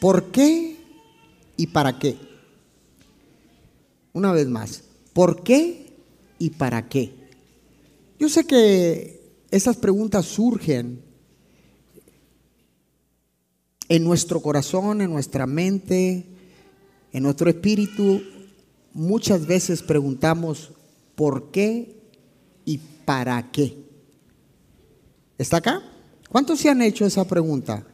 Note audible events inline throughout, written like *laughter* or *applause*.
¿por qué y para qué? Una vez más, ¿por qué y para qué? Yo sé que esas preguntas surgen en nuestro corazón, en nuestra mente, en nuestro espíritu. Muchas veces preguntamos, ¿por qué y para qué? ¿Está acá? ¿Cuántos se han hecho esa pregunta?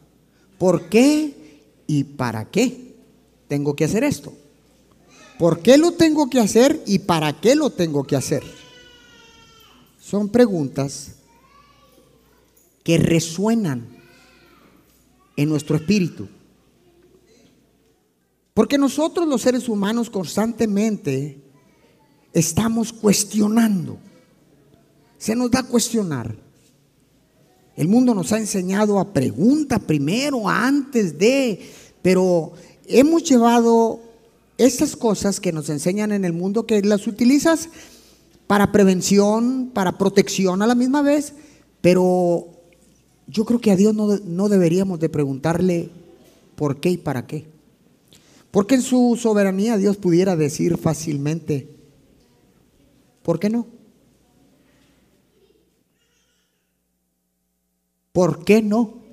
¿Por qué y para qué tengo que hacer esto? ¿Por qué lo tengo que hacer y para qué lo tengo que hacer? Son preguntas que resuenan en nuestro espíritu. Porque nosotros los seres humanos constantemente estamos cuestionando. Se nos da cuestionar. El mundo nos ha enseñado a pregunta primero, antes de, pero hemos llevado estas cosas que nos enseñan en el mundo que las utilizas para prevención, para protección a la misma vez, pero yo creo que a Dios no, no deberíamos de preguntarle por qué y para qué. Porque en su soberanía Dios pudiera decir fácilmente, ¿por qué no? ¿Por qué no?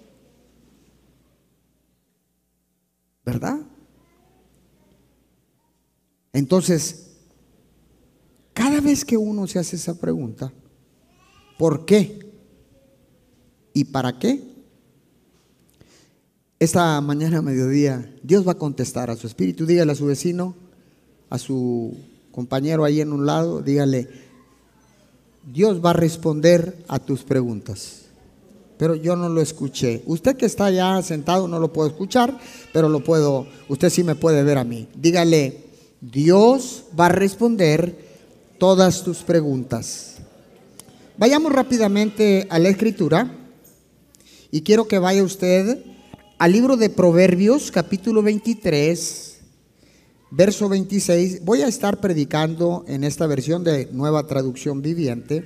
¿Verdad? Entonces, cada vez que uno se hace esa pregunta, ¿por qué? ¿Y para qué? Esta mañana a mediodía Dios va a contestar a su espíritu. Dígale a su vecino, a su compañero ahí en un lado, dígale, Dios va a responder a tus preguntas. Pero yo no lo escuché. Usted que está allá sentado no lo puedo escuchar, pero lo puedo, usted sí me puede ver a mí. Dígale, Dios va a responder todas tus preguntas. Vayamos rápidamente a la escritura y quiero que vaya usted al libro de Proverbios, capítulo 23, verso 26. Voy a estar predicando en esta versión de nueva traducción viviente.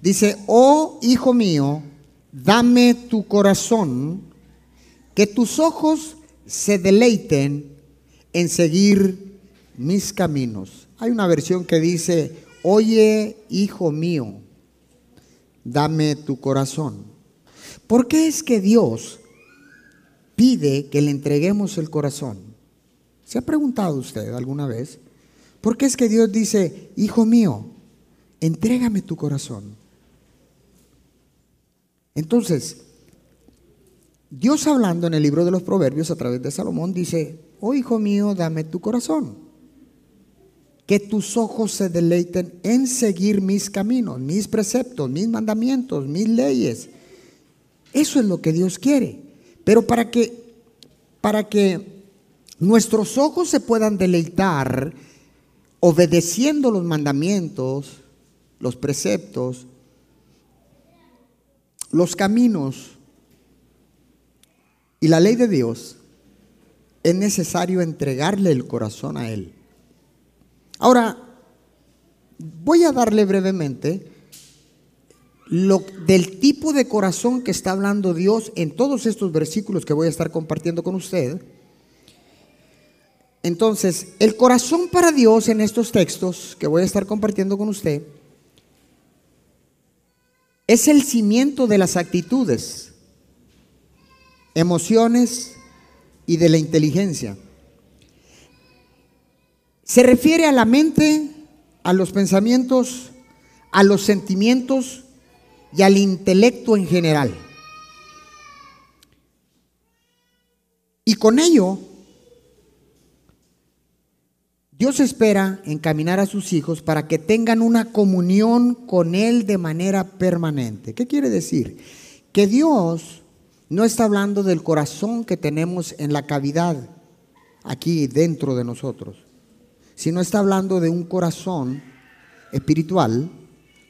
Dice, oh hijo mío, dame tu corazón, que tus ojos se deleiten en seguir mis caminos. Hay una versión que dice, oye hijo mío, dame tu corazón. ¿Por qué es que Dios pide que le entreguemos el corazón? ¿Se ha preguntado usted alguna vez? ¿Por qué es que Dios dice, hijo mío, entrégame tu corazón? Entonces, Dios hablando en el libro de los Proverbios a través de Salomón dice, oh hijo mío, dame tu corazón, que tus ojos se deleiten en seguir mis caminos, mis preceptos, mis mandamientos, mis leyes eso es lo que Dios quiere. Pero para que, para que nuestros ojos se puedan deleitar obedeciendo los mandamientos, los preceptos, los caminos y la ley de Dios, es necesario entregarle el corazón a Él. Ahora, voy a darle brevemente lo, del tipo de corazón que está hablando Dios en todos estos versículos que voy a estar compartiendo con usted. Entonces, el corazón para Dios en estos textos que voy a estar compartiendo con usted es el cimiento de las actitudes, emociones y de la inteligencia. Se refiere a la mente, a los pensamientos, a los sentimientos y al intelecto en general. Y con ello, Dios espera encaminar a sus hijos para que tengan una comunión con Él de manera permanente. ¿Qué quiere decir? Que Dios no está hablando del corazón que tenemos en la cavidad aquí dentro de nosotros, sino está hablando de un corazón espiritual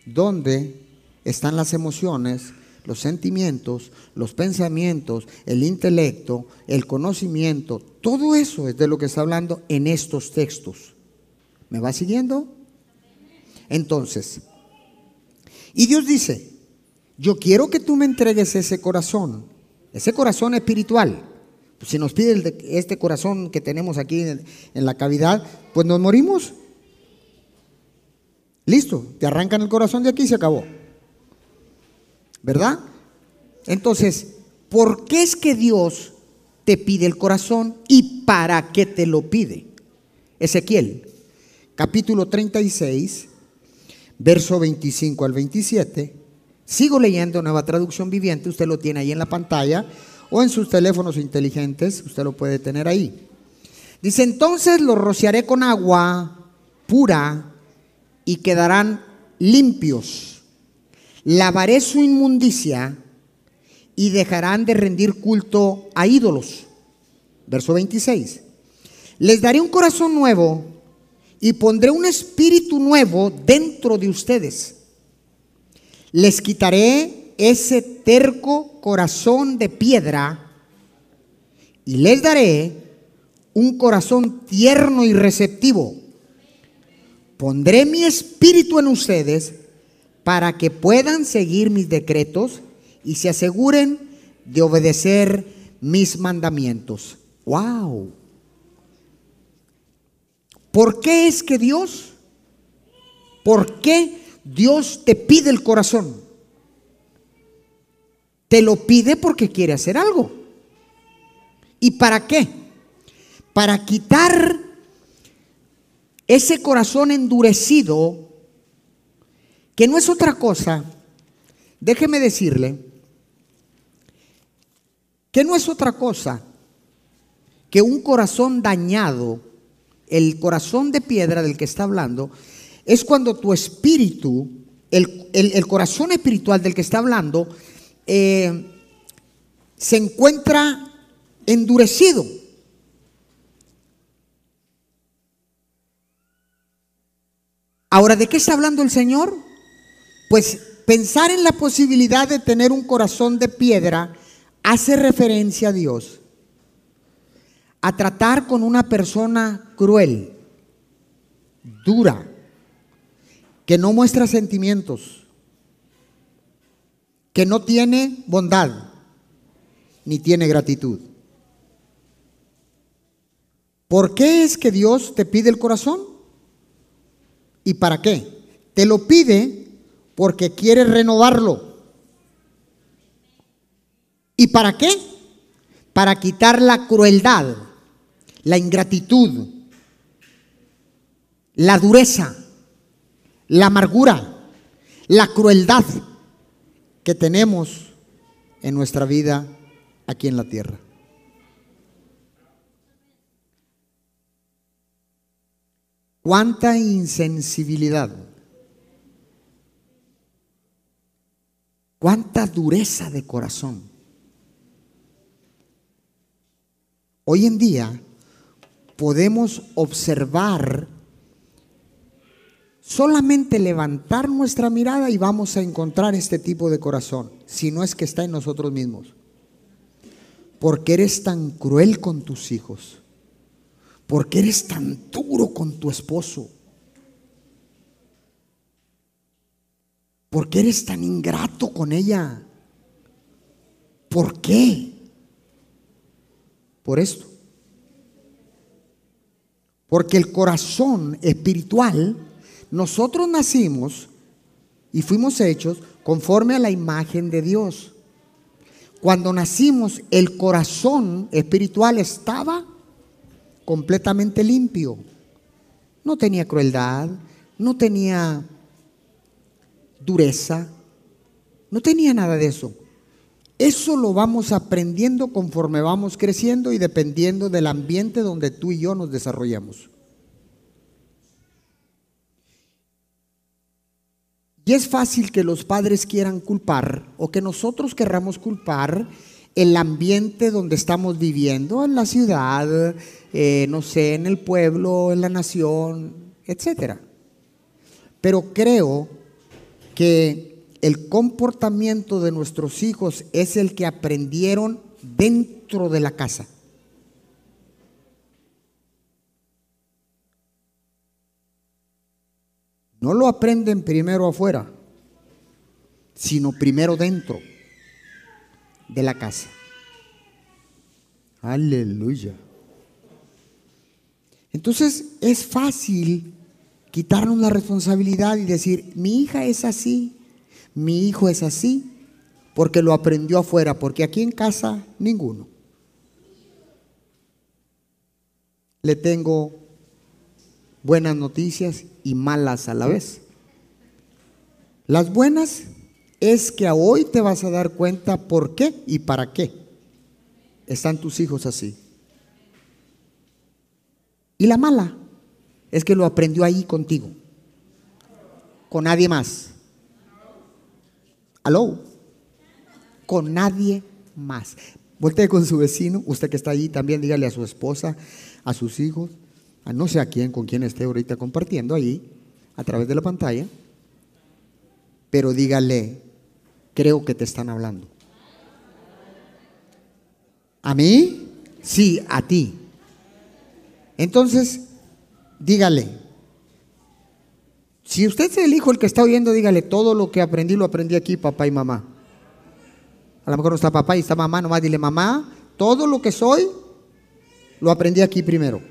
donde están las emociones, los sentimientos, los pensamientos, el intelecto, el conocimiento. Todo eso es de lo que está hablando en estos textos. ¿Me va siguiendo? Entonces, y Dios dice, yo quiero que tú me entregues ese corazón, ese corazón espiritual, si nos pide este corazón que tenemos aquí en, en la cavidad, pues nos morimos. Listo, te arrancan el corazón de aquí y se acabó. ¿Verdad? Entonces, ¿por qué es que Dios te pide el corazón y para qué te lo pide? Ezequiel, capítulo 36, verso 25 al 27. Sigo leyendo Nueva Traducción Viviente, usted lo tiene ahí en la pantalla o en sus teléfonos inteligentes, usted lo puede tener ahí. Dice, entonces los rociaré con agua pura y quedarán limpios. Lavaré su inmundicia y dejarán de rendir culto a ídolos. Verso 26. Les daré un corazón nuevo y pondré un espíritu nuevo dentro de ustedes. Les quitaré ese terco corazón de piedra y les daré un corazón tierno y receptivo. Pondré mi espíritu en ustedes para que puedan seguir mis decretos y se aseguren de obedecer mis mandamientos. ¡Wow! ¿Por qué es que Dios? ¿Por qué Dios te pide el corazón? Te lo pide porque quiere hacer algo. ¿Y para qué? Para quitar ese corazón endurecido, que no es otra cosa, déjeme decirle, que no es otra cosa que un corazón dañado, el corazón de piedra del que está hablando, es cuando tu espíritu, el, corazón espiritual del que está hablando, eh, se encuentra endurecido. Ahora, ¿de qué está hablando el Señor? Pues pensar en la posibilidad de tener un corazón de piedra hace referencia a Dios a tratar con una persona cruel, dura, que no muestra sentimientos, que no tiene bondad, ni tiene gratitud. ¿Por qué es que Dios te pide el corazón? ¿Y para qué? Te lo pide porque quiere renovarlo. ¿Y para qué? Para quitar la crueldad la ingratitud, la dureza, la amargura, la crueldad que tenemos en nuestra vida aquí en la tierra. Cuánta insensibilidad, cuánta dureza de corazón. Hoy en día podemos observar, solamente levantar nuestra mirada y vamos a encontrar este tipo de corazón, si no es que está en nosotros mismos. Porque eres tan cruel con tus hijos? porque eres tan duro con tu esposo? Porque eres tan ingrato con ella? ¿Por qué? Por esto. Porque el corazón espiritual, nosotros nacimos y fuimos hechos conforme a la imagen de Dios. Cuando nacimos, el corazón espiritual estaba completamente limpio. No tenía crueldad, no tenía dureza, no tenía nada de eso. Eso lo vamos aprendiendo conforme vamos creciendo y dependiendo del ambiente donde tú y yo nos desarrollamos. Y es fácil que los padres quieran culpar o que nosotros querramos culpar el ambiente donde estamos viviendo, en la ciudad, eh, no sé, en el pueblo, en la nación, etc. Pero creo que el comportamiento de nuestros hijos es el que aprendieron dentro de la casa. No lo aprenden primero afuera, sino primero dentro de la casa. Aleluya. Entonces es fácil quitarnos la responsabilidad y decir, mi hija es así, mi hijo es así, porque lo aprendió afuera, porque aquí en casa ninguno. Le tengo buenas noticias y malas a la vez. Las buenas es que hoy te vas a dar cuenta por qué y para qué están tus hijos así. Y la mala es que lo aprendió ahí contigo, con nadie más. ¿Aló? Con nadie más. Voltee con su vecino, usted que está allí también, dígale a su esposa, a sus hijos, a no sé a quién, con quién esté ahorita compartiendo allí, a través de la pantalla, pero dígale, creo que te están hablando. ¿A mí? Sí, a ti. Entonces, dígale, si usted es el hijo el que está oyendo, dígale, todo lo que aprendí lo aprendí aquí, papá y mamá. A lo mejor no está papá y está mamá, nomás dile, mamá, todo lo que soy, lo aprendí aquí primero.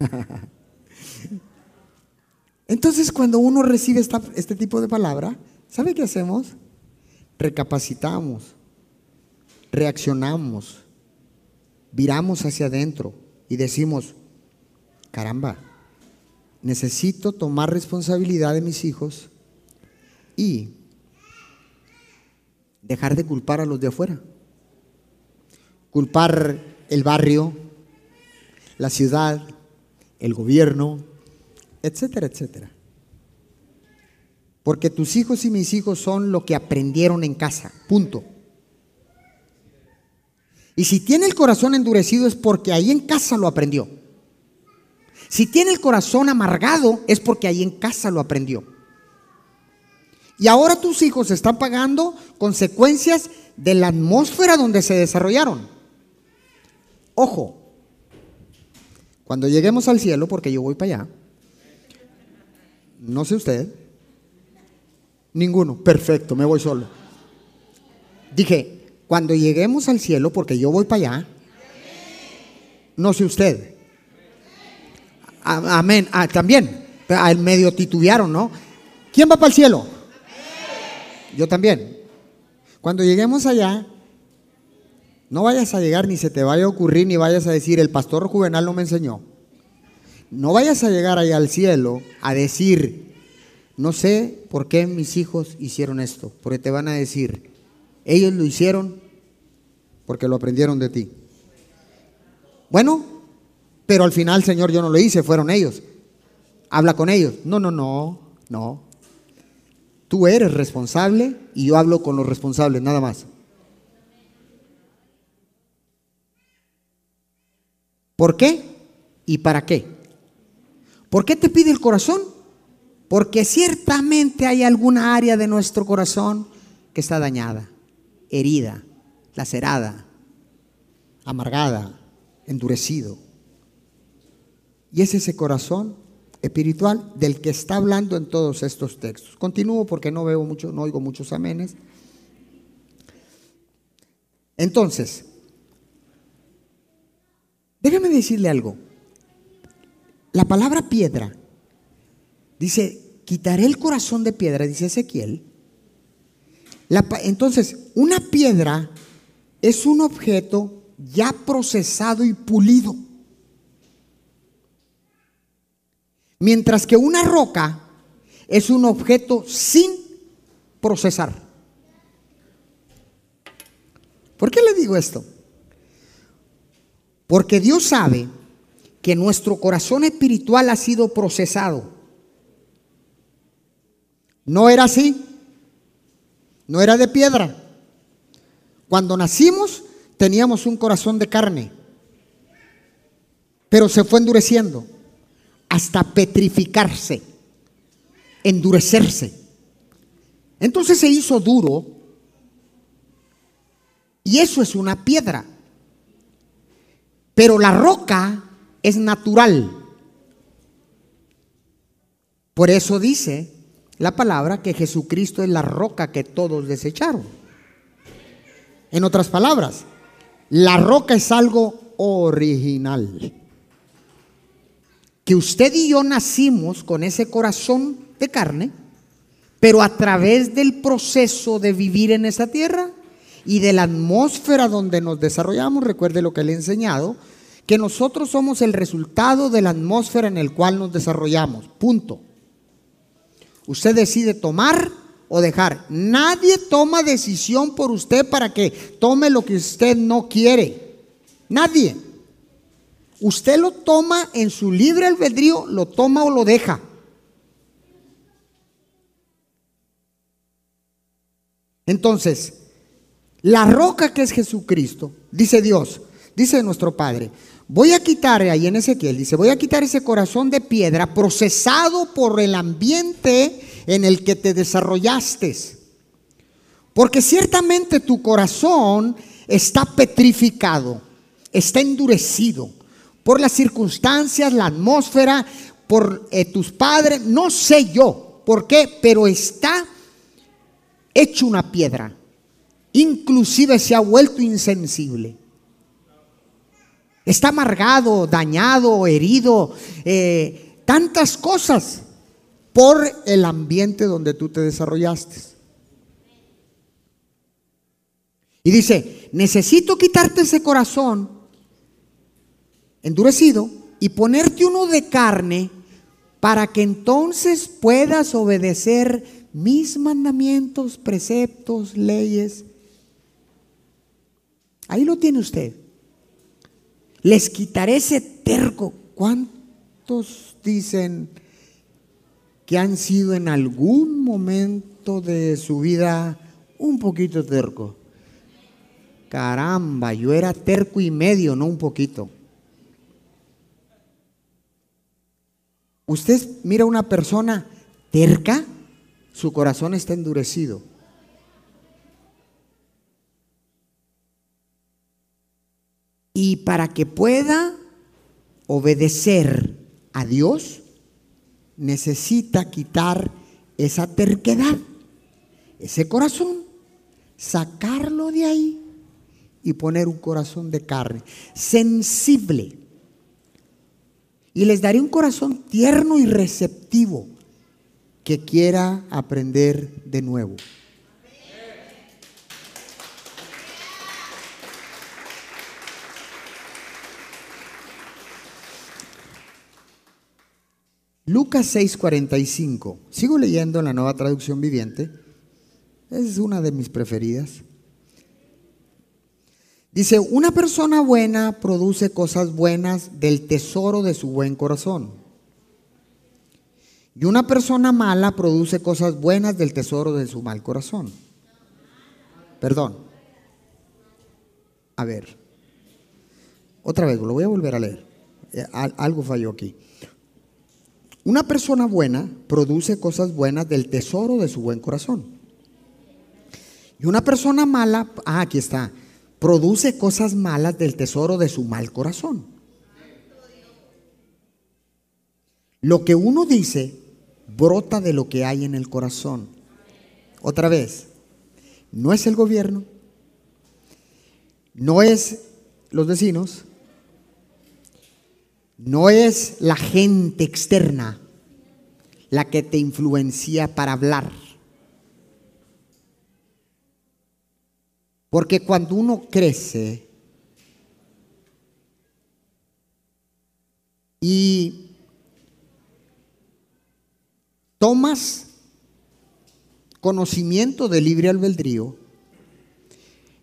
*laughs* Entonces, cuando uno recibe este tipo de palabra, ¿sabe qué hacemos? Recapacitamos reaccionamos, viramos hacia adentro y decimos, caramba, necesito tomar responsabilidad de mis hijos y dejar de culpar a los de afuera. Culpar el barrio, la ciudad, el gobierno, etcétera, etcétera. Porque tus hijos y mis hijos son lo que aprendieron en casa, punto. Y si tiene el corazón endurecido es porque ahí en casa lo aprendió. Si tiene el corazón amargado es porque ahí en casa lo aprendió. Y ahora tus hijos están pagando consecuencias de la atmósfera donde se desarrollaron. Ojo, cuando lleguemos al cielo, porque yo voy para allá, no sé usted, ninguno, perfecto, me voy solo. Dije, cuando lleguemos al cielo, porque yo voy para allá, no sé usted. Amén. Ah, también. Al medio titubearon, ¿no? ¿Quién va para el cielo? Yo también. Cuando lleguemos allá, no vayas a llegar ni se te vaya a ocurrir ni vayas a decir, el pastor juvenal no me enseñó. No vayas a llegar allá al cielo a decir, no sé por qué mis hijos hicieron esto, porque te van a decir, ellos lo hicieron porque lo aprendieron de ti. Bueno, pero al final, Señor, yo no lo hice, fueron ellos. Habla con ellos. No, no, no, no. Tú eres responsable y yo hablo con los responsables, nada más. ¿Por qué? ¿Y para qué? ¿Por qué te pide el corazón? Porque ciertamente hay alguna área de nuestro corazón que está dañada herida, lacerada, amargada, endurecido. Y es ese corazón espiritual del que está hablando en todos estos textos. Continúo porque no veo mucho, no oigo muchos amenes. Entonces, déjame decirle algo. La palabra piedra dice, quitaré el corazón de piedra, dice Ezequiel, entonces, una piedra es un objeto ya procesado y pulido. Mientras que una roca es un objeto sin procesar. ¿Por qué le digo esto? Porque Dios sabe que nuestro corazón espiritual ha sido procesado. ¿No era así? no era de piedra. Cuando nacimos teníamos un corazón de carne, pero se fue endureciendo hasta petrificarse, endurecerse. Entonces se hizo duro y eso es una piedra. Pero la roca es natural. Por eso dice la palabra que Jesucristo es la roca que todos desecharon. En otras palabras, la roca es algo original. Que usted y yo nacimos con ese corazón de carne, pero a través del proceso de vivir en esa tierra y de la atmósfera donde nos desarrollamos, recuerde lo que le he enseñado, que nosotros somos el resultado de la atmósfera en el cual nos desarrollamos. Punto. Usted decide tomar o dejar. Nadie toma decisión por usted para que tome lo que usted no quiere. Nadie. Usted lo toma en su libre albedrío, lo toma o lo deja. Entonces, la roca que es Jesucristo, dice Dios, dice nuestro Padre, voy a quitar, ahí en Ezequiel dice, voy a quitar ese corazón de piedra procesado por el ambiente en el que te desarrollaste. Porque ciertamente tu corazón está petrificado, está endurecido por las circunstancias, la atmósfera, por eh, tus padres, no sé yo por qué, pero está hecho una piedra. Inclusive se ha vuelto insensible. Está amargado, dañado, herido, eh, tantas cosas por el ambiente donde tú te desarrollaste. Y dice, necesito quitarte ese corazón endurecido y ponerte uno de carne para que entonces puedas obedecer mis mandamientos, preceptos, leyes. Ahí lo tiene usted. Les quitaré ese terco. ¿Cuántos dicen que han sido en algún momento de su vida un poquito terco? Caramba, yo era terco y medio, no un poquito. Usted mira a una persona terca, su corazón está endurecido. Y para que pueda obedecer a Dios, necesita quitar esa terquedad, ese corazón, sacarlo de ahí y poner un corazón de carne, sensible. Y les daré un corazón tierno y receptivo que quiera aprender de nuevo. Lucas 6:45. Sigo leyendo en la nueva traducción viviente. Es una de mis preferidas. Dice, una persona buena produce cosas buenas del tesoro de su buen corazón. Y una persona mala produce cosas buenas del tesoro de su mal corazón. Perdón. A ver. Otra vez, lo voy a volver a leer. Eh, algo falló aquí. Una persona buena produce cosas buenas del tesoro de su buen corazón. Y una persona mala, ah, aquí está, produce cosas malas del tesoro de su mal corazón. Lo que uno dice brota de lo que hay en el corazón. Otra vez, no es el gobierno, no es los vecinos, no es la gente externa la que te influencia para hablar. Porque cuando uno crece y tomas conocimiento de libre albedrío,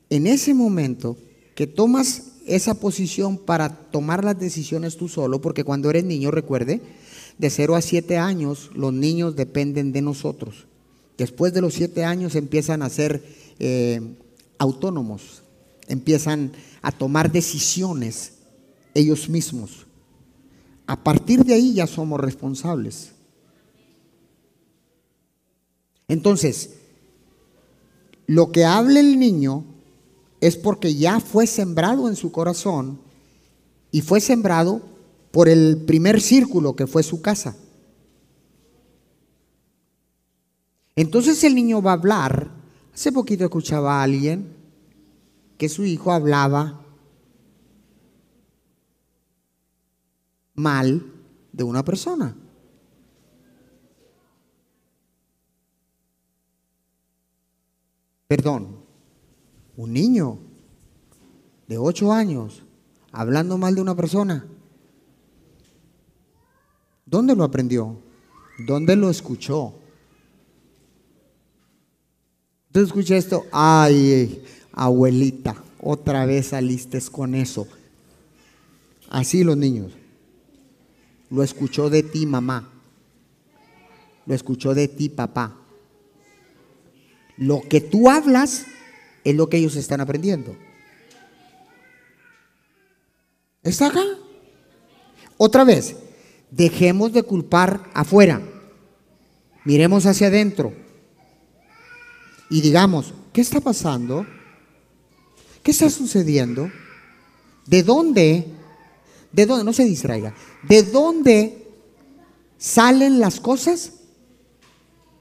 en ese momento que tomas esa posición para tomar las decisiones tú solo, porque cuando eres niño, recuerde, de 0 a 7 años los niños dependen de nosotros. Después de los 7 años empiezan a ser eh, autónomos, empiezan a tomar decisiones ellos mismos. A partir de ahí ya somos responsables. Entonces, lo que hable el niño es porque ya fue sembrado en su corazón y fue sembrado por el primer círculo que fue su casa. Entonces el niño va a hablar. Hace poquito escuchaba a alguien que su hijo hablaba mal de una persona. Perdón, un niño de ocho años hablando mal de una persona. ¿Dónde lo aprendió? ¿Dónde lo escuchó? Entonces escuché esto, ay, abuelita, otra vez saliste con eso. Así los niños. Lo escuchó de ti, mamá. Lo escuchó de ti, papá. Lo que tú hablas es lo que ellos están aprendiendo. ¿Está acá? Otra vez, dejemos de culpar afuera. Miremos hacia adentro. Y digamos, ¿qué está pasando? ¿Qué está sucediendo? ¿De dónde? ¿De dónde? No se distraiga. ¿De dónde salen las cosas?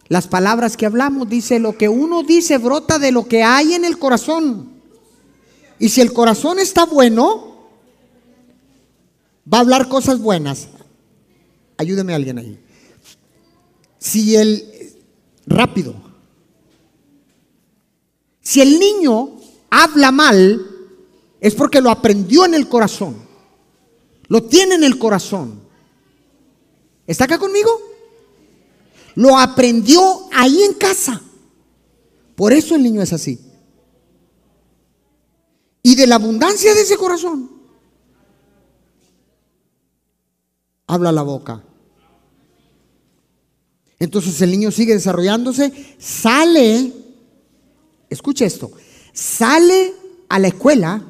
Las palabras que hablamos, dice, lo que uno dice brota de lo que hay en el corazón. Y si el corazón está bueno, va a hablar cosas buenas. Ayúdeme alguien ahí. Si el, rápido, si el niño habla mal, es porque lo aprendió en el corazón. Lo tiene en el corazón. ¿Está acá conmigo? Lo aprendió ahí en casa. Por eso el niño es así. Y de la abundancia de ese corazón, habla la boca. Entonces el niño sigue desarrollándose, sale, escuche esto, sale a la escuela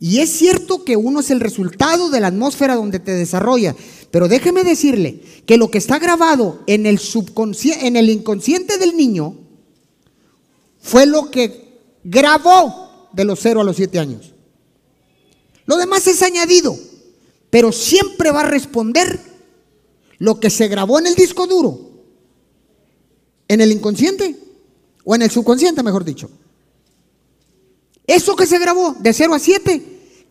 y es cierto que uno es el resultado de la atmósfera donde te desarrolla, pero déjeme decirle que lo que está grabado en el en el inconsciente del niño, fue lo que grabó de los 0 a los 7 años. Lo demás es añadido, pero siempre va a responder lo que se grabó en el disco duro, en el inconsciente o en el subconsciente, mejor dicho. Eso que se grabó de 0 a 7,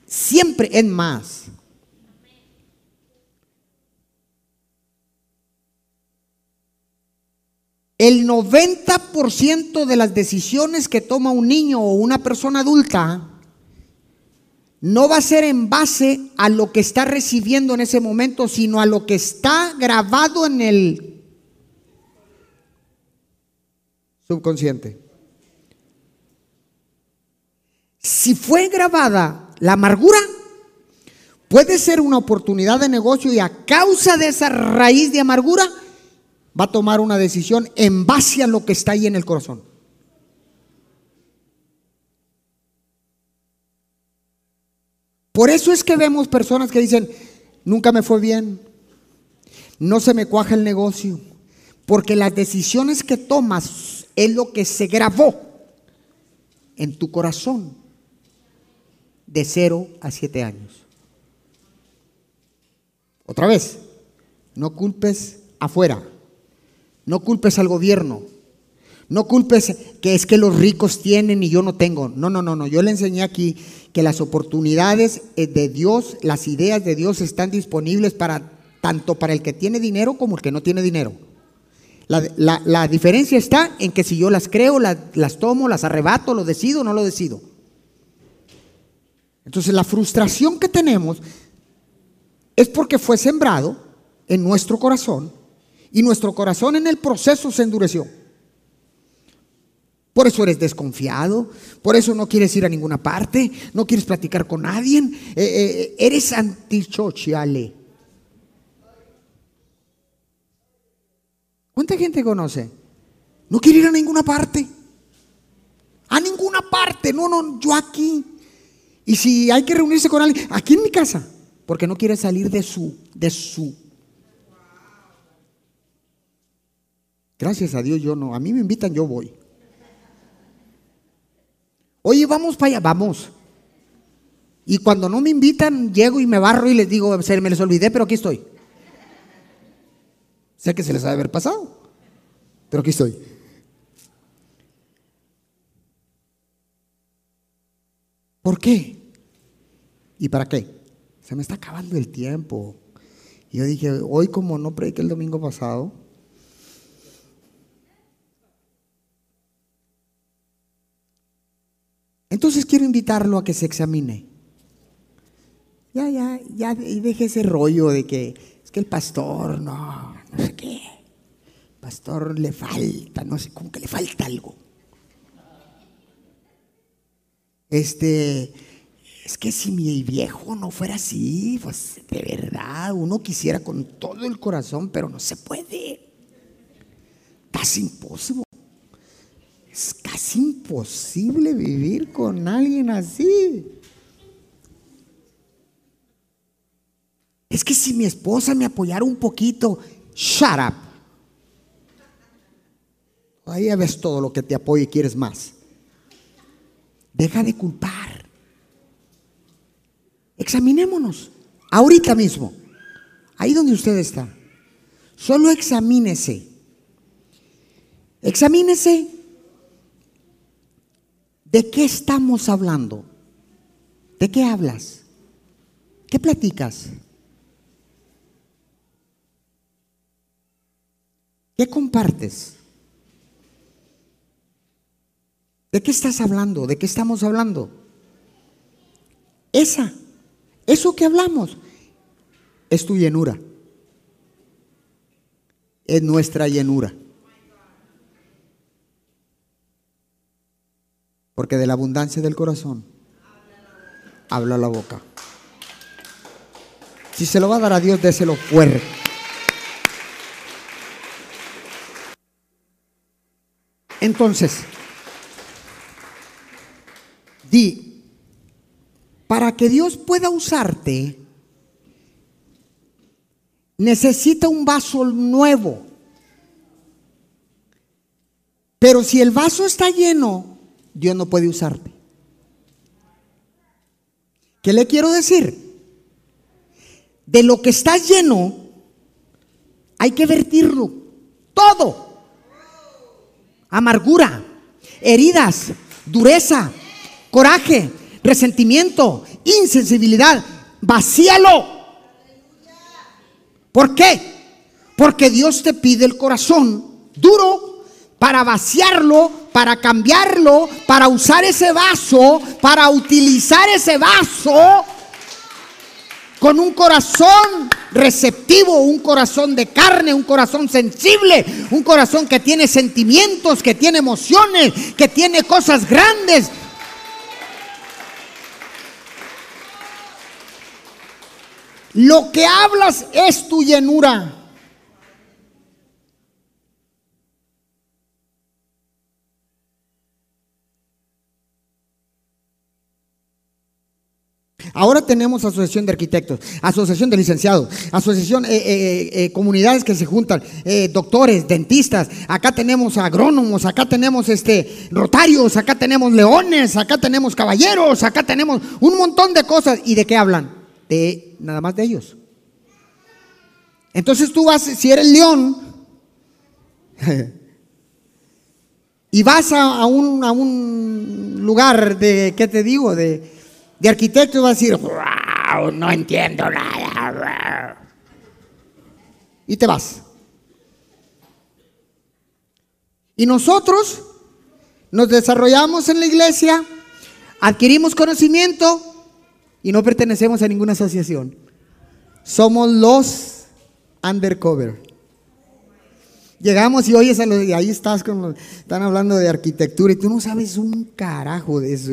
siempre es más. El 90% de las decisiones que toma un niño o una persona adulta no va a ser en base a lo que está recibiendo en ese momento, sino a lo que está grabado en el subconsciente. Si fue grabada la amargura, puede ser una oportunidad de negocio y a causa de esa raíz de amargura, va a tomar una decisión en base a lo que está ahí en el corazón. Por eso es que vemos personas que dicen, nunca me fue bien, no se me cuaja el negocio, porque las decisiones que tomas es lo que se grabó en tu corazón de 0 a 7 años. Otra vez, no culpes afuera. No culpes al gobierno. No culpes que es que los ricos tienen y yo no tengo. No, no, no, no. Yo le enseñé aquí que las oportunidades eh, de Dios, las ideas de Dios están disponibles para tanto para el que tiene dinero como el que no tiene dinero. La, diferencia está en que si yo las creo, las, las tomo, las arrebato, lo decido o no lo decido. Entonces la frustración que tenemos es porque fue sembrado en nuestro corazón y nuestro corazón en el proceso se endureció. Por eso eres desconfiado, por eso no quieres ir a ninguna parte, no quieres platicar con nadie, eh, eh, eres antichociale. ¿Cuánta gente conoce? No quiere ir a ninguna parte. A ninguna parte, no, no, yo aquí. Y si hay que reunirse con alguien, aquí en mi casa, porque no quiere salir de su, de su Gracias a Dios yo no. A mí me invitan, yo voy. Oye, vamos para allá, vamos. Y cuando no me invitan, llego y me barro y les digo, se me les olvidé, pero aquí estoy. Sé que se les ha de haber pasado. Pero aquí estoy. ¿Por qué? ¿Y para qué? Se me está acabando el tiempo. Y yo dije, hoy como no prediqué el domingo pasado, entonces quiero invitarlo a que se examine. Ya, ya, ya, y deje ese rollo de que es que el pastor, no, no sé qué. Pastor le falta, no sé, como que le falta algo. Este, es que si mi viejo no fuera así, pues de verdad, uno quisiera con todo el corazón, pero no se puede. Casi imposible. Es imposible vivir con alguien así. Es que si mi esposa me apoyara un poquito, shut up. Ahí ves todo lo que te apoya y quieres más. Deja de culpar. Examinémonos. Ahorita mismo. Ahí donde usted está. Solo examínese. Examínese. ¿De qué estamos hablando? ¿De qué hablas? ¿Qué platicas? ¿Qué compartes? ¿De qué estás hablando? ¿De qué estamos hablando? Esa, eso que hablamos, es tu llenura. Es nuestra llenura. Porque de la abundancia del corazón habla la boca. Si se lo va a dar a Dios, déselo fuerte. Entonces, di, para que Dios pueda usarte, necesita un vaso nuevo. Pero si el vaso está lleno, Dios no puede usarte. ¿Qué le quiero decir? De lo que está lleno, hay que vertirlo. Todo amargura, heridas, dureza, coraje, resentimiento, insensibilidad. Vacíalo. ¿Por qué? Porque Dios te pide el corazón duro para vaciarlo, para cambiarlo, para usar ese vaso, para utilizar ese vaso con un corazón receptivo, un corazón de carne, un corazón sensible, un corazón que tiene sentimientos, que tiene emociones, que tiene cosas grandes. Lo que hablas es tu llenura. Ahora tenemos asociación de arquitectos, asociación de licenciados, asociación, eh, eh, eh, comunidades que se juntan, doctores, dentistas, acá tenemos agrónomos, acá tenemos este, rotarios, acá tenemos leones, acá tenemos caballeros, acá tenemos un montón de cosas. ¿Y de qué hablan? De nada más de ellos. Entonces tú vas, si eres león, *laughs* y vas a, un, a un lugar de, ¿qué te digo? De, de arquitecto va a decir, no entiendo nada. Y te vas. Y nosotros nos desarrollamos en la iglesia, adquirimos conocimiento y no pertenecemos a ninguna asociación. Somos los undercover. Llegamos y oyes a los, y ahí estás con están hablando de arquitectura y tú no sabes un carajo de eso.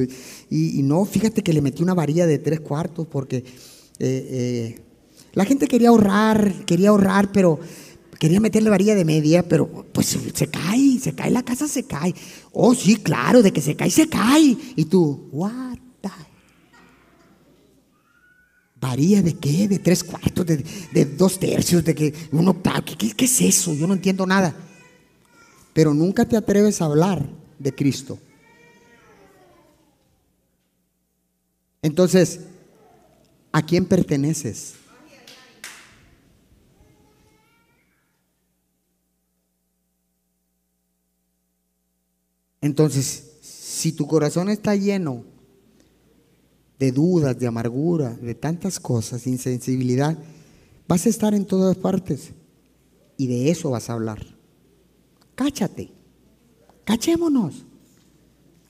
Y, no, fíjate que le metí una varilla de tres cuartos porque eh, eh, la gente quería ahorrar, quería ahorrar, pero quería meterle varilla de media, pero pues se, cae, se cae, la casa se cae. Oh, sí, claro, de que se cae, se cae. Y tú, what ¿Varilla de qué? ¿De tres cuartos? ¿De, dos tercios? ¿De que un octavo? ¿Qué, ¿Qué, es eso? Yo no entiendo nada. Pero nunca te atreves a hablar de Cristo. Entonces, ¿a quién perteneces? Entonces, si tu corazón está lleno de dudas, de amargura, de tantas cosas, insensibilidad, vas a estar en todas partes y de eso vas a hablar. Cáchate, cachémonos.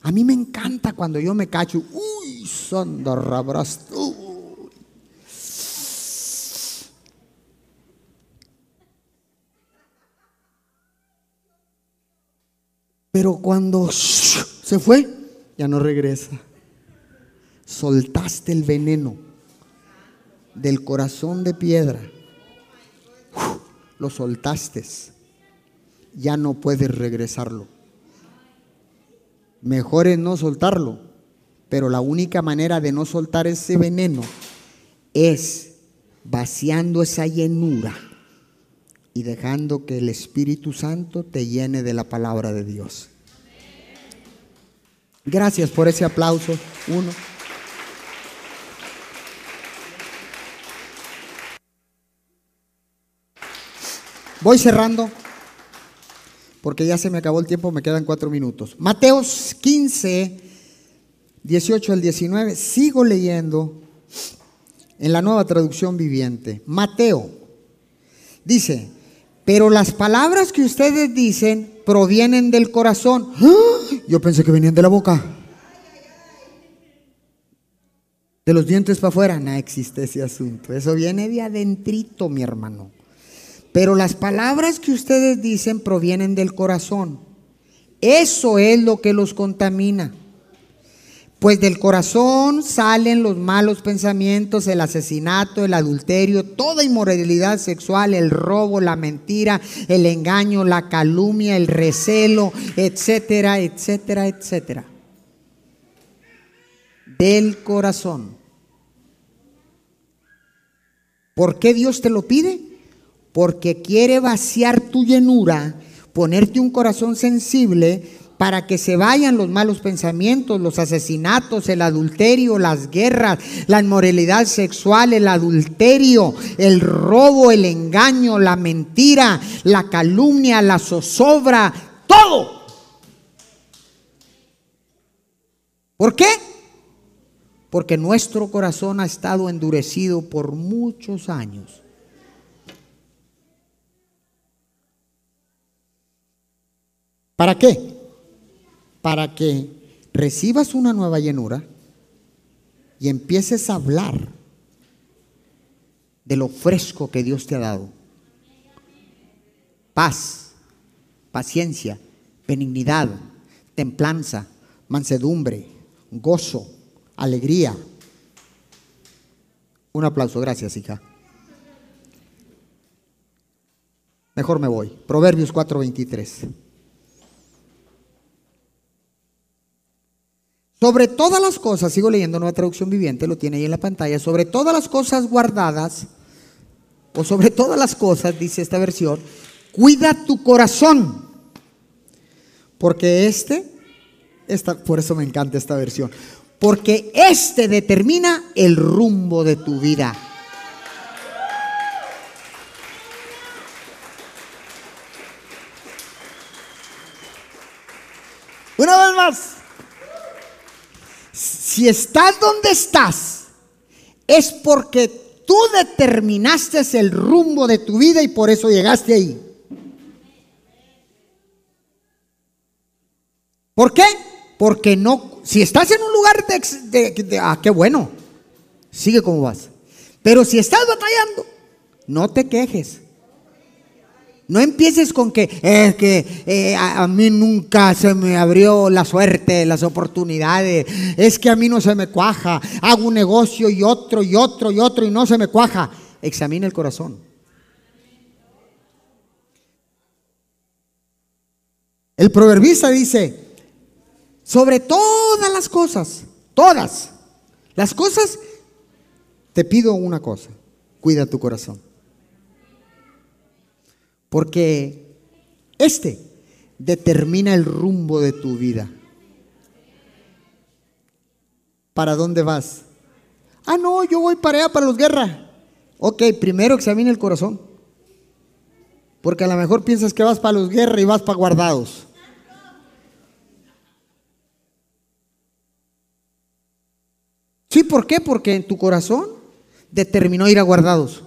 A mí me encanta cuando yo me cacho, uy, sonda Pero cuando se fue, ya no regresa. Soltaste el veneno del corazón de piedra. Lo soltaste. Ya no puedes regresarlo. Mejor es no soltarlo. Pero la única manera de no soltar ese veneno es vaciando esa llenura y dejando que el Espíritu Santo te llene de la palabra de Dios. Gracias por ese aplauso. Uno. Voy cerrando porque ya se me acabó el tiempo, me quedan cuatro minutos. Mateos 15, 18 al 19, sigo leyendo en la nueva traducción viviente. Mateo dice, pero las palabras que ustedes dicen provienen del corazón. ¡Ah! Yo pensé que venían de la boca. De los dientes para afuera, no existe ese asunto. Eso viene de adentrito, mi hermano. Pero las palabras que ustedes dicen provienen del corazón. Eso es lo que los contamina. Pues del corazón salen los malos pensamientos, el asesinato, el adulterio, toda inmoralidad sexual, el robo, la mentira, el engaño, la calumnia, el recelo, etcétera, etcétera, etcétera. Del corazón. ¿Por qué Dios te lo pide? Porque quiere vaciar tu llenura, ponerte un corazón sensible para que se vayan los malos pensamientos, los asesinatos, el adulterio, las guerras, la inmoralidad sexual, el adulterio, el robo, el engaño, la mentira, la calumnia, la zozobra, todo. ¿Por qué? Porque nuestro corazón ha estado endurecido por muchos años. ¿Para qué? para que recibas una nueva llenura y empieces a hablar de lo fresco que Dios te ha dado. Paz, paciencia, benignidad, templanza, mansedumbre, gozo, alegría. Un aplauso, gracias hija. Mejor me voy. Proverbios 4:23. Sobre todas las cosas, sigo leyendo nueva traducción viviente, lo tiene ahí en la pantalla, sobre todas las cosas guardadas, o sobre todas las cosas, dice esta versión, cuida tu corazón, porque este, esta, por eso me encanta esta versión, porque este determina el rumbo de tu vida. Una vez más. Si estás donde estás, es porque tú determinaste el rumbo de tu vida y por eso llegaste ahí. ¿Por qué? Porque no, si estás en un lugar de, ah, qué bueno, sigue como vas. Pero si estás batallando, no te quejes. No empieces con que es que eh, a, mí nunca se me abrió la suerte, las oportunidades. Es que a mí no se me cuaja. Hago un negocio y otro y otro y otro y no se me cuaja. Examina el corazón. El proverbista dice, sobre todas las cosas, todas las cosas, te pido una cosa, cuida tu corazón. Porque este determina el rumbo de tu vida. ¿Para dónde vas? Ah, no, yo voy para allá, para los guerras. Ok, primero examina el corazón. Porque a lo mejor piensas que vas para los guerras y vas para guardados. Sí, ¿por qué? Porque en tu corazón determinó ir a guardados.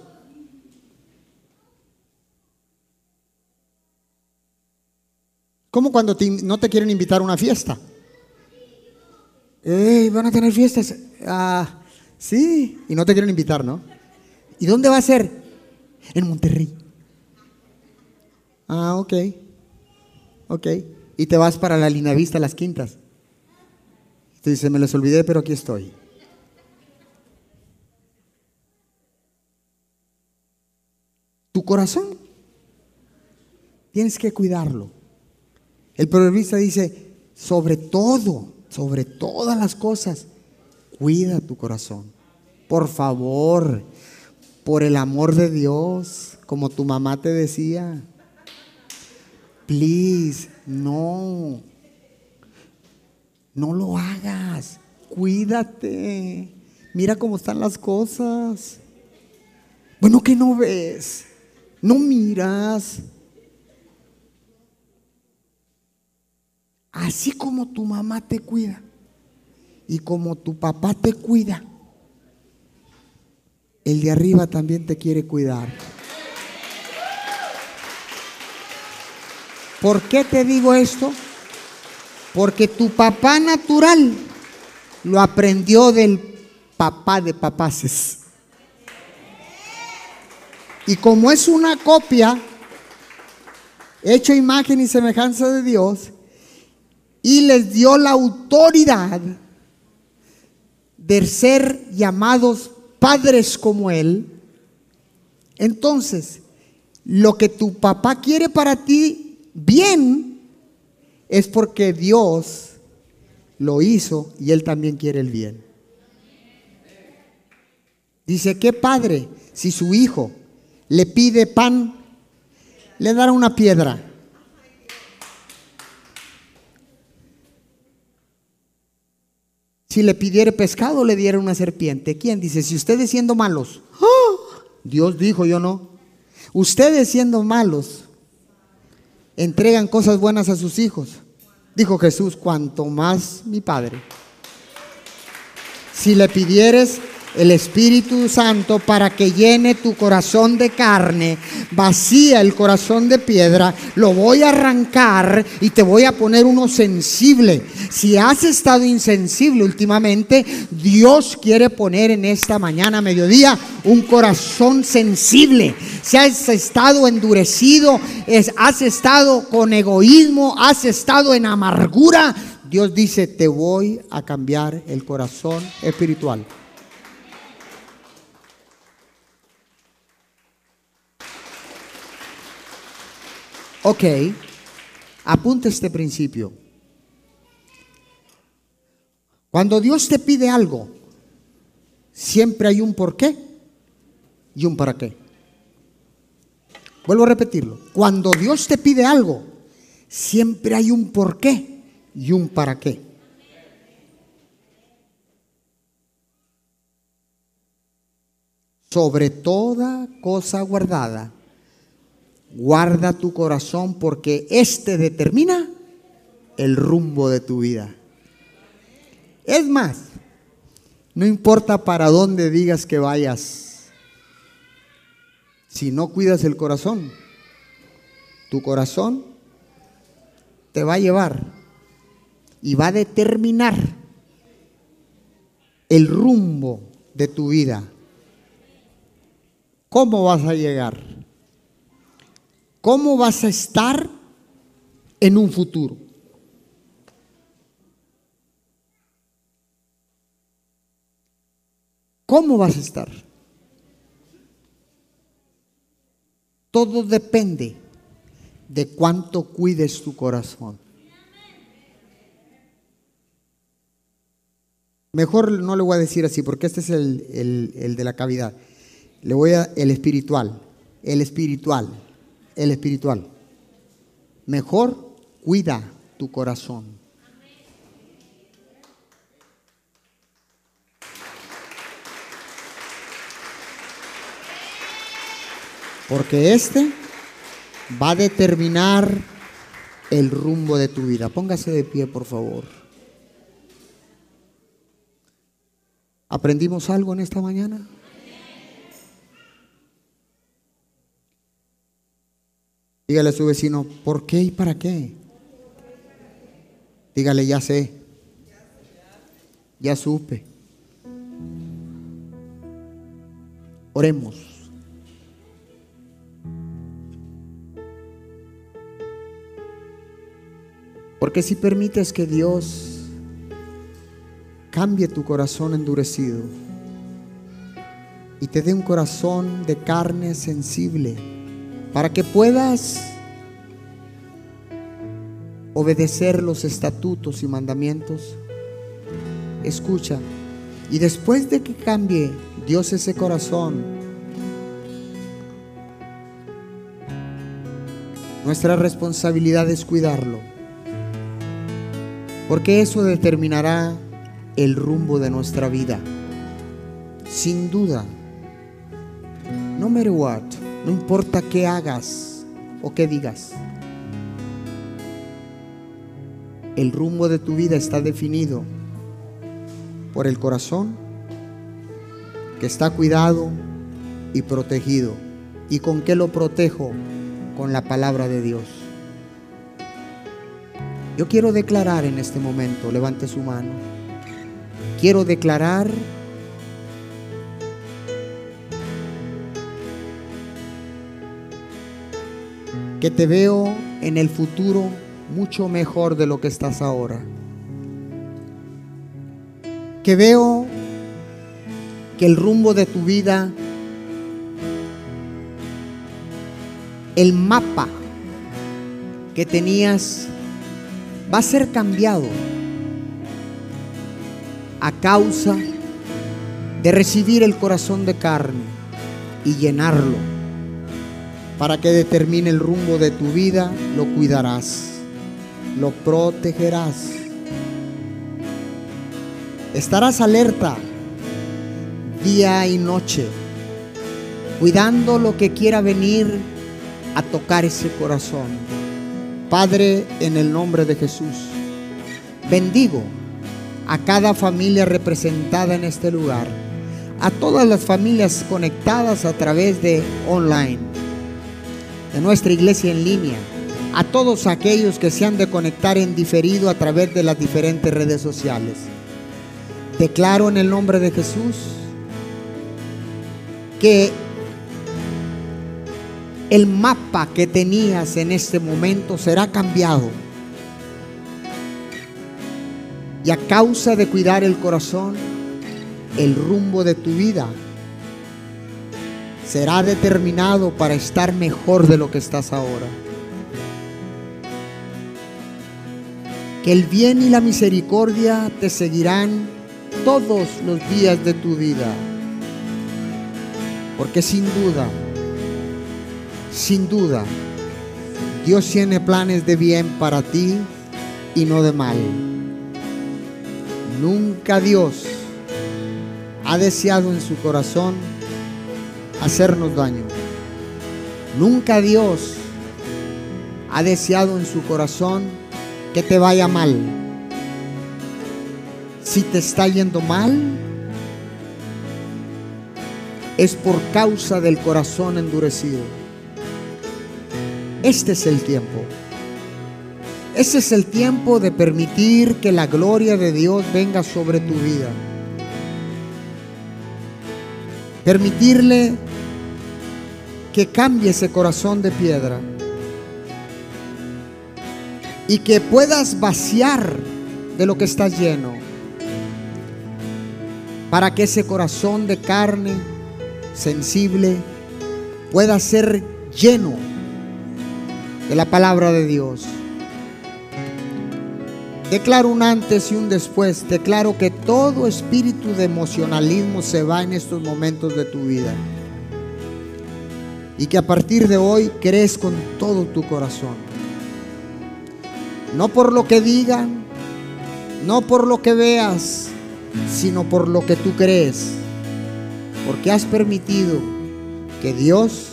Como cuando no te quieren invitar a una fiesta. ¡Ey, van a tener fiestas! Ah, sí, y no te quieren invitar, ¿no? ¿Y dónde va a ser? En Monterrey. Ah, ok. Ok. Y te vas para la Linavista, las quintas. Te dice, me les olvidé, pero aquí estoy. Tu corazón, tienes que cuidarlo. El proverbista dice, sobre todo, sobre todas las cosas, cuida tu corazón. Por favor, por el amor de Dios, como tu mamá te decía. Please, no. No lo hagas. Cuídate. Mira cómo están las cosas. Bueno, que no ves. No miras. Así como tu mamá te cuida y como tu papá te cuida, el de arriba también te quiere cuidar. ¿Por qué te digo esto? Porque tu papá natural lo aprendió del papá de papaces. Y como es una copia, hecho imagen y semejanza de Dios, y les dio la autoridad de ser llamados padres como Él, entonces lo que tu papá quiere para ti bien es porque Dios lo hizo y Él también quiere el bien. Dice, ¿qué padre si su hijo le pide pan, le dará una piedra? Si le pidiera pescado, le diera una serpiente. ¿Quién dice? Si ustedes siendo malos, ¡ah! Dios dijo, yo no. Ustedes siendo malos, entregan cosas buenas a sus hijos. Dijo Jesús, cuanto más mi Padre. Si le pidieres el Espíritu Santo para que llene tu corazón de carne, vacía el corazón de piedra, lo voy a arrancar y te voy a poner uno sensible. Si has estado insensible últimamente, Dios quiere poner en esta mañana, mediodía, un corazón sensible. Si has estado endurecido, has estado con egoísmo, has estado en amargura, Dios dice, te voy a cambiar el corazón espiritual. Ok, apunta este principio. Cuando Dios te pide algo, siempre hay un por qué y un para qué. Vuelvo a repetirlo. Cuando Dios te pide algo, siempre hay un por qué y un para qué. Sobre toda cosa guardada, Guarda tu corazón porque este determina el rumbo de tu vida. Es más, no importa para dónde digas que vayas, si no cuidas el corazón, tu corazón te va a llevar y va a determinar el rumbo de tu vida. ¿Cómo vas a llegar? ¿Cómo vas a estar en un futuro? ¿Cómo vas a estar? Todo depende de cuánto cuides tu corazón. Mejor no le voy a decir así, porque este es el, de la cavidad. Le voy a el espiritual. El espiritual el espiritual. Mejor cuida tu corazón. Porque este va a determinar el rumbo de tu vida. Póngase de pie, por favor. ¿Aprendimos algo en esta mañana? Dígale a su vecino, ¿por qué y para qué? Dígale, ya sé, ya supe. Oremos. Porque si permites que Dios cambie tu corazón endurecido y te dé un corazón de carne sensible, para que puedas obedecer los estatutos y mandamientos, escucha, y después de que cambie Dios ese corazón, nuestra responsabilidad es cuidarlo, porque eso determinará el rumbo de nuestra vida, sin duda, no matter what. No importa qué hagas o qué digas. El rumbo de tu vida está definido por el corazón que está cuidado y protegido. ¿Y con qué lo protejo? Con la palabra de Dios. Yo quiero declarar en este momento, levante su mano, quiero declarar que te veo en el futuro mucho mejor de lo que estás ahora. Que veo que el rumbo de tu vida, el mapa que tenías, va a ser cambiado a causa de recibir el corazón de carne y llenarlo para que determine el rumbo de tu vida, lo cuidarás, lo protegerás. Estarás alerta día y noche, cuidando lo que quiera venir a tocar ese corazón. Padre, en el nombre de Jesús, bendigo a cada familia representada en este lugar, a todas las familias conectadas a través de online de nuestra iglesia en línea, a todos aquellos que se han de conectar en diferido a través de las diferentes redes sociales. Declaro en el nombre de Jesús que el mapa que tenías en este momento será cambiado. Y a causa de cuidar el corazón, el rumbo de tu vida será determinado para estar mejor de lo que estás ahora. Que el bien y la misericordia te seguirán todos los días de tu vida. Porque sin duda, sin duda, Dios tiene planes de bien para ti y no de mal. Nunca Dios ha deseado en su corazón hacernos daño. Nunca Dios ha deseado en su corazón que te vaya mal. Si te está yendo mal, es por causa del corazón endurecido. Este es el tiempo. Ese es el tiempo de permitir que la gloria de Dios venga sobre tu vida. Permitirle que cambie ese corazón de piedra y que puedas vaciar de lo que estás lleno para que ese corazón de carne sensible pueda ser lleno de la palabra de Dios. Declaro un antes y un después. Declaro que todo espíritu de emocionalismo se va en estos momentos de tu vida y que a partir de hoy crees con todo tu corazón. No por lo que digan, no por lo que veas, sino por lo que tú crees. Porque has permitido que Dios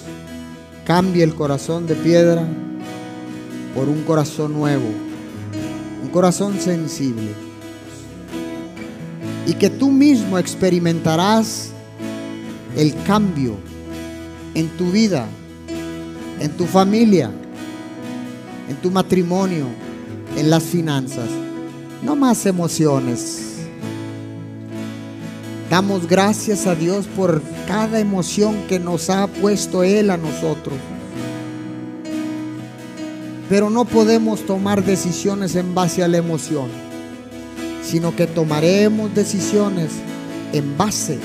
cambie el corazón de piedra por un corazón nuevo, un corazón sensible. y que tú mismo experimentarás el cambio en tu vida, en tu familia, en tu matrimonio, en las finanzas. No más emociones. Damos gracias a Dios por cada emoción que nos ha puesto Él a nosotros. Pero no podemos tomar decisiones en base a la emoción, sino que tomaremos decisiones en base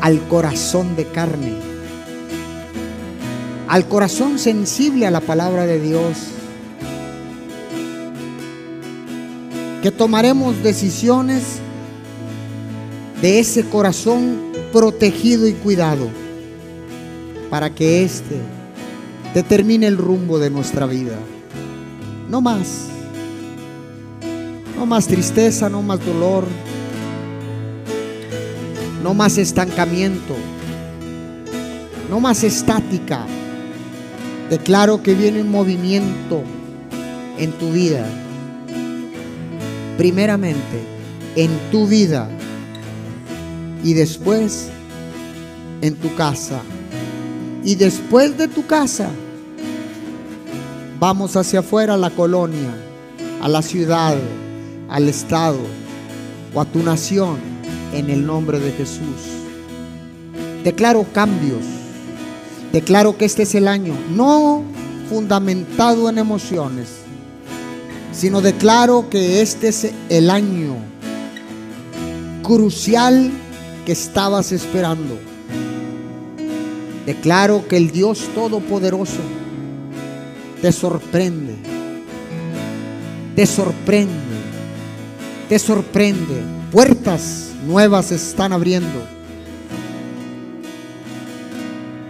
al corazón de carne, al corazón sensible a la palabra de Dios. Que tomaremos decisiones de ese corazón protegido y cuidado para que éste determine el rumbo de nuestra vida. No más. No más tristeza, no más dolor, no más estancamiento, no más estática. Declaro que viene un movimiento en tu vida. Primeramente, en tu vida y después en tu casa. Y después de tu casa, vamos hacia afuera a la colonia, a la ciudad, al estado o a tu nación en el nombre de Jesús. Declaro cambios. Declaro que este es el año, no fundamentado en emociones, sino declaro que este es el año crucial que estabas esperando. Declaro que el Dios Todopoderoso te sorprende, te sorprende, te sorprende. Puertas nuevas se están abriendo.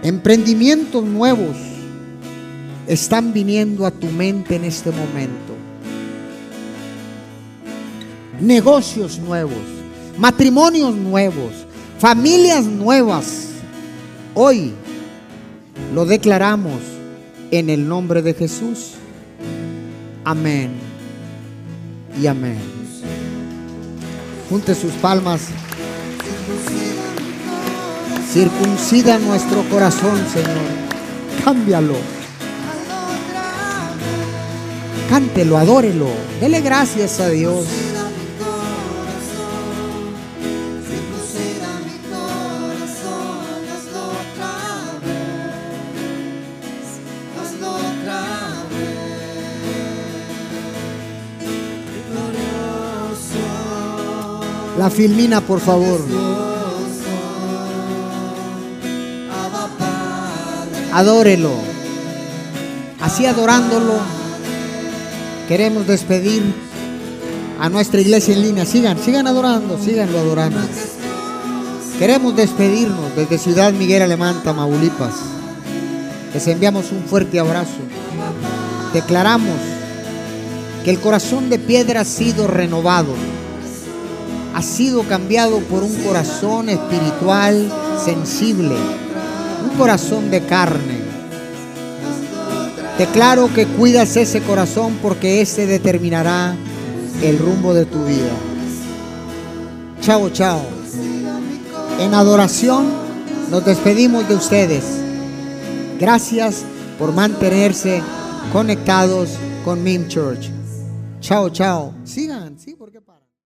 Emprendimientos nuevos están viniendo a tu mente en este momento. Negocios nuevos, matrimonios nuevos, familias nuevas. Hoy lo declaramos en el nombre de Jesús. Amén y amén. Junte sus palmas. Circuncida nuestro corazón, Señor. Cámbialo. Cántelo, adórelo. Dele gracias a Dios. La filmina, por favor. Adórelo. Así adorándolo, queremos despedir a nuestra iglesia en línea. Sigan, sigan adorando, síganlo adorando. Queremos despedirnos desde Ciudad Miguel Alemán, Tamaulipas. Les enviamos un fuerte abrazo. Declaramos que el corazón de piedra ha sido renovado ha sido cambiado por un corazón espiritual sensible, un corazón de carne. Declaro que cuidas ese corazón porque ese determinará el rumbo de tu vida. Chao, chao. En adoración nos despedimos de ustedes. Gracias por mantenerse conectados con Mim Church. Chao, chao. Sigan, sí, porque para.